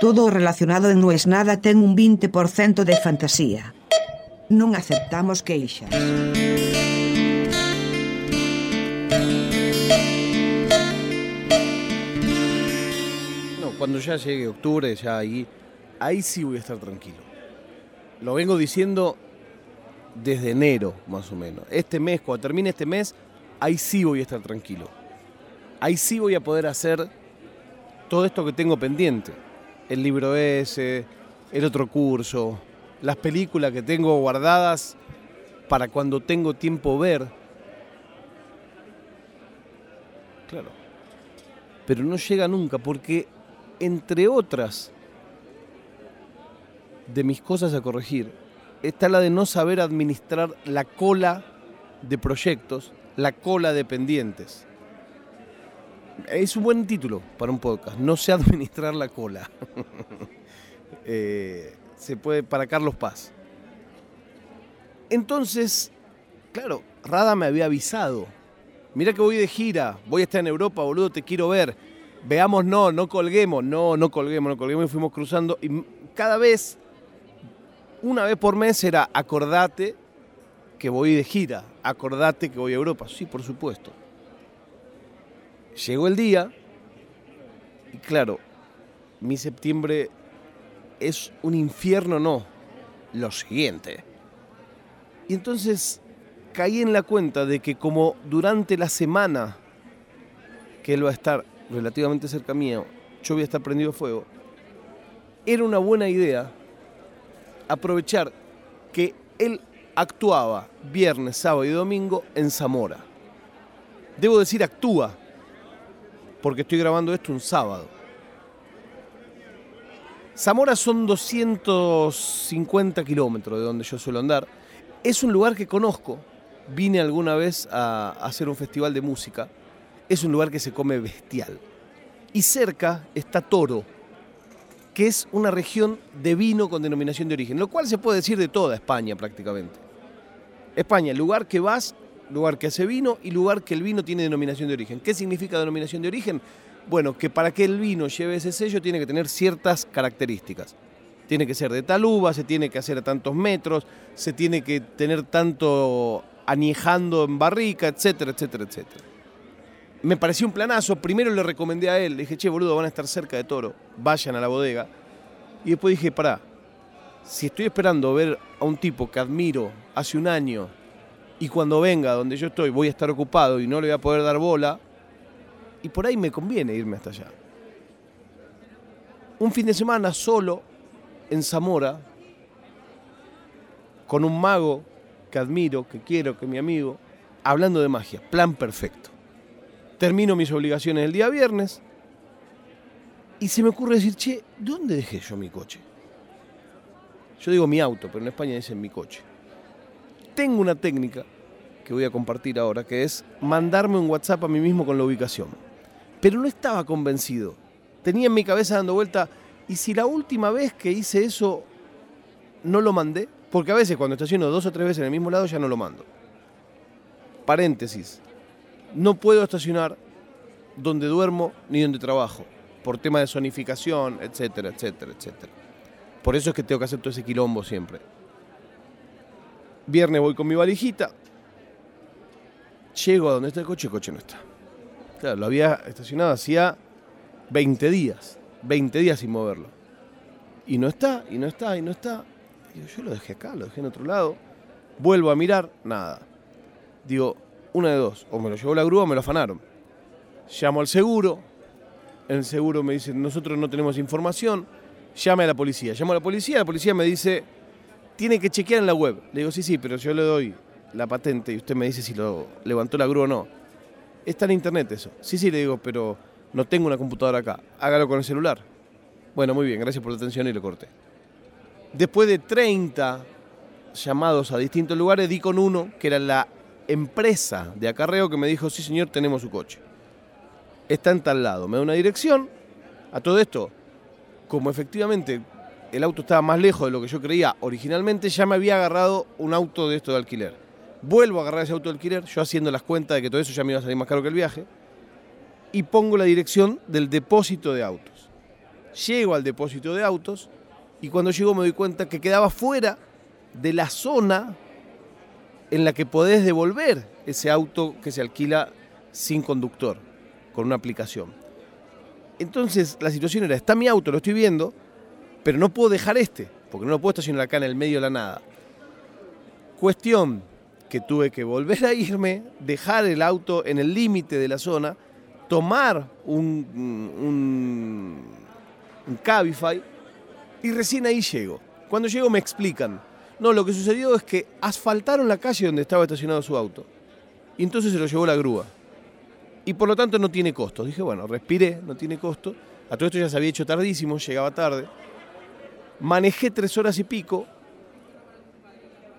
Todo relacionado en No es nada ten un 20% de fantasía. Non aceptamos queixas. No, cuando ya llegue octubre, ya ahí, ahí sí voy a estar tranquilo. Lo vengo diciendo desde enero, más o menos. Este mes, cuando termine este mes, ahí sí voy a estar tranquilo. Ahí sí voy a poder hacer todo esto que tengo pendiente. El libro ese, el otro curso, las películas que tengo guardadas para cuando tengo tiempo ver. Claro. Pero no llega nunca porque, entre otras de mis cosas a corregir, está la de no saber administrar la cola de proyectos, la cola de pendientes. Es un buen título para un podcast, no sé administrar la cola. Eh, se puede para Carlos Paz. Entonces, claro, Rada me había avisado. Mira que voy de gira, voy a estar en Europa, boludo, te quiero ver. Veamos, no, no colguemos, no, no colguemos, no colguemos y fuimos cruzando. Y cada vez, una vez por mes era acordate que voy de gira, acordate que voy a Europa. Sí, por supuesto. Llegó el día y claro, mi septiembre es un infierno, no, lo siguiente. Y entonces caí en la cuenta de que como durante la semana que él va a estar relativamente cerca mío, yo voy a estar prendido fuego, era una buena idea aprovechar que él actuaba viernes, sábado y domingo en Zamora. Debo decir actúa, porque estoy grabando esto un sábado. Zamora son 250 kilómetros de donde yo suelo andar. Es un lugar que conozco. Vine alguna vez a hacer un festival de música. Es un lugar que se come bestial. Y cerca está Toro, que es una región de vino con denominación de origen, lo cual se puede decir de toda España prácticamente. España, lugar que vas, lugar que hace vino y lugar que el vino tiene denominación de origen. ¿Qué significa denominación de origen? Bueno, que para que el vino lleve ese sello tiene que tener ciertas características. Tiene que ser de tal uva, se tiene que hacer a tantos metros, se tiene que tener tanto añejando en barrica, etcétera, etcétera, etcétera. Me pareció un planazo. Primero le recomendé a él, le dije, che, boludo, van a estar cerca de Toro, vayan a la bodega. Y después dije, pará, si estoy esperando ver a un tipo que admiro hace un año y cuando venga donde yo estoy voy a estar ocupado y no le voy a poder dar bola, y por ahí me conviene irme hasta allá. Un fin de semana solo en Zamora, con un mago que admiro, que quiero, que es mi amigo, hablando de magia, plan perfecto. Termino mis obligaciones el día viernes y se me ocurre decir, che, ¿dónde dejé yo mi coche? Yo digo mi auto, pero en España dicen mi coche. Tengo una técnica que voy a compartir ahora, que es mandarme un WhatsApp a mí mismo con la ubicación. Pero no estaba convencido. Tenía en mi cabeza dando vuelta, ¿y si la última vez que hice eso no lo mandé? Porque a veces cuando estaciono dos o tres veces en el mismo lado ya no lo mando. Paréntesis. No puedo estacionar donde duermo ni donde trabajo, por tema de zonificación, etcétera, etcétera, etcétera. Por eso es que tengo que hacer todo ese quilombo siempre. Viernes voy con mi valijita. Llego a donde está el coche, el coche no está. Claro, lo había estacionado hacía 20 días. 20 días sin moverlo. Y no está, y no está, y no está. Digo, yo lo dejé acá, lo dejé en otro lado. Vuelvo a mirar, nada. Digo, una de dos. O me lo llevó la grúa o me lo afanaron. Llamo al seguro. El seguro me dice, nosotros no tenemos información. Llame a la policía. Llamo a la policía, la policía me dice, tiene que chequear en la web. Le digo, sí, sí, pero yo le doy la patente y usted me dice si lo levantó la grúa o no. Está en internet eso. Sí, sí, le digo, pero no tengo una computadora acá. Hágalo con el celular. Bueno, muy bien, gracias por la atención y lo corté. Después de 30 llamados a distintos lugares, di con uno que era la empresa de acarreo que me dijo, sí señor, tenemos su coche. Está en tal lado. Me da una dirección. A todo esto, como efectivamente el auto estaba más lejos de lo que yo creía originalmente, ya me había agarrado un auto de esto de alquiler. Vuelvo a agarrar ese auto de alquiler, yo haciendo las cuentas de que todo eso ya me iba a salir más caro que el viaje, y pongo la dirección del depósito de autos. Llego al depósito de autos y cuando llego me doy cuenta que quedaba fuera de la zona en la que podés devolver ese auto que se alquila sin conductor, con una aplicación. Entonces la situación era, está mi auto, lo estoy viendo, pero no puedo dejar este, porque no lo puedo estacionar acá en el medio de la nada. Cuestión que tuve que volver a irme, dejar el auto en el límite de la zona, tomar un, un, un Cabify y recién ahí llego. Cuando llego me explican, no, lo que sucedió es que asfaltaron la calle donde estaba estacionado su auto. Y entonces se lo llevó la grúa. Y por lo tanto no tiene costo. Dije, bueno, respiré, no tiene costo. A todo esto ya se había hecho tardísimo, llegaba tarde. Manejé tres horas y pico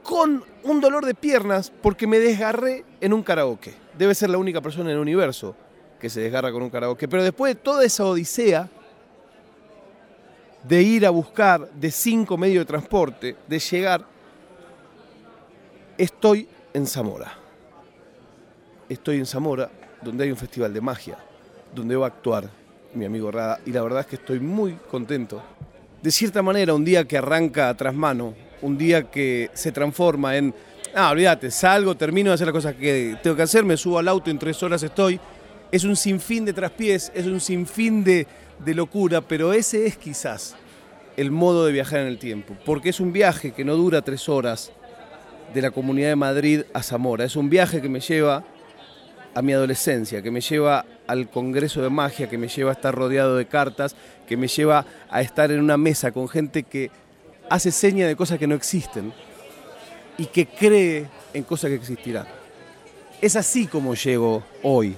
con un dolor de piernas porque me desgarré en un karaoke. Debe ser la única persona en el universo que se desgarra con un karaoke. Pero después de toda esa odisea de ir a buscar de cinco medios de transporte, de llegar, estoy en Zamora. Estoy en Zamora, donde hay un festival de magia, donde va a actuar mi amigo Rada, y la verdad es que estoy muy contento. De cierta manera, un día que arranca a trasmano, un día que se transforma en, ah, olvídate, salgo, termino de hacer las cosas que tengo que hacer, me subo al auto, en tres horas estoy, es un sinfín de traspiés, es un sinfín de, de locura, pero ese es quizás el modo de viajar en el tiempo, porque es un viaje que no dura tres horas de la Comunidad de Madrid a Zamora, es un viaje que me lleva a mi adolescencia, que me lleva al Congreso de Magia, que me lleva a estar rodeado de cartas, que me lleva a estar en una mesa con gente que hace seña de cosas que no existen y que cree en cosas que existirán. Es así como llego hoy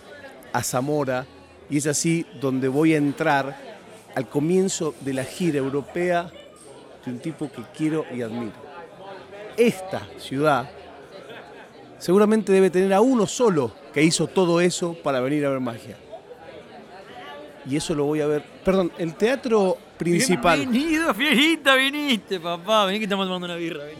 a Zamora y es así donde voy a entrar al comienzo de la gira europea de un tipo que quiero y admiro. Esta ciudad seguramente debe tener a uno solo que hizo todo eso para venir a ver magia. Y eso lo voy a ver. Perdón, el teatro principal. Bienvenido, fierita, viniste, papá. Vení que estamos tomando una birra. vení.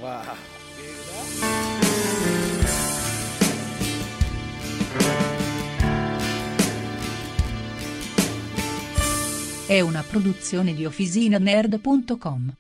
È una produzione di OfficinaNerd.com.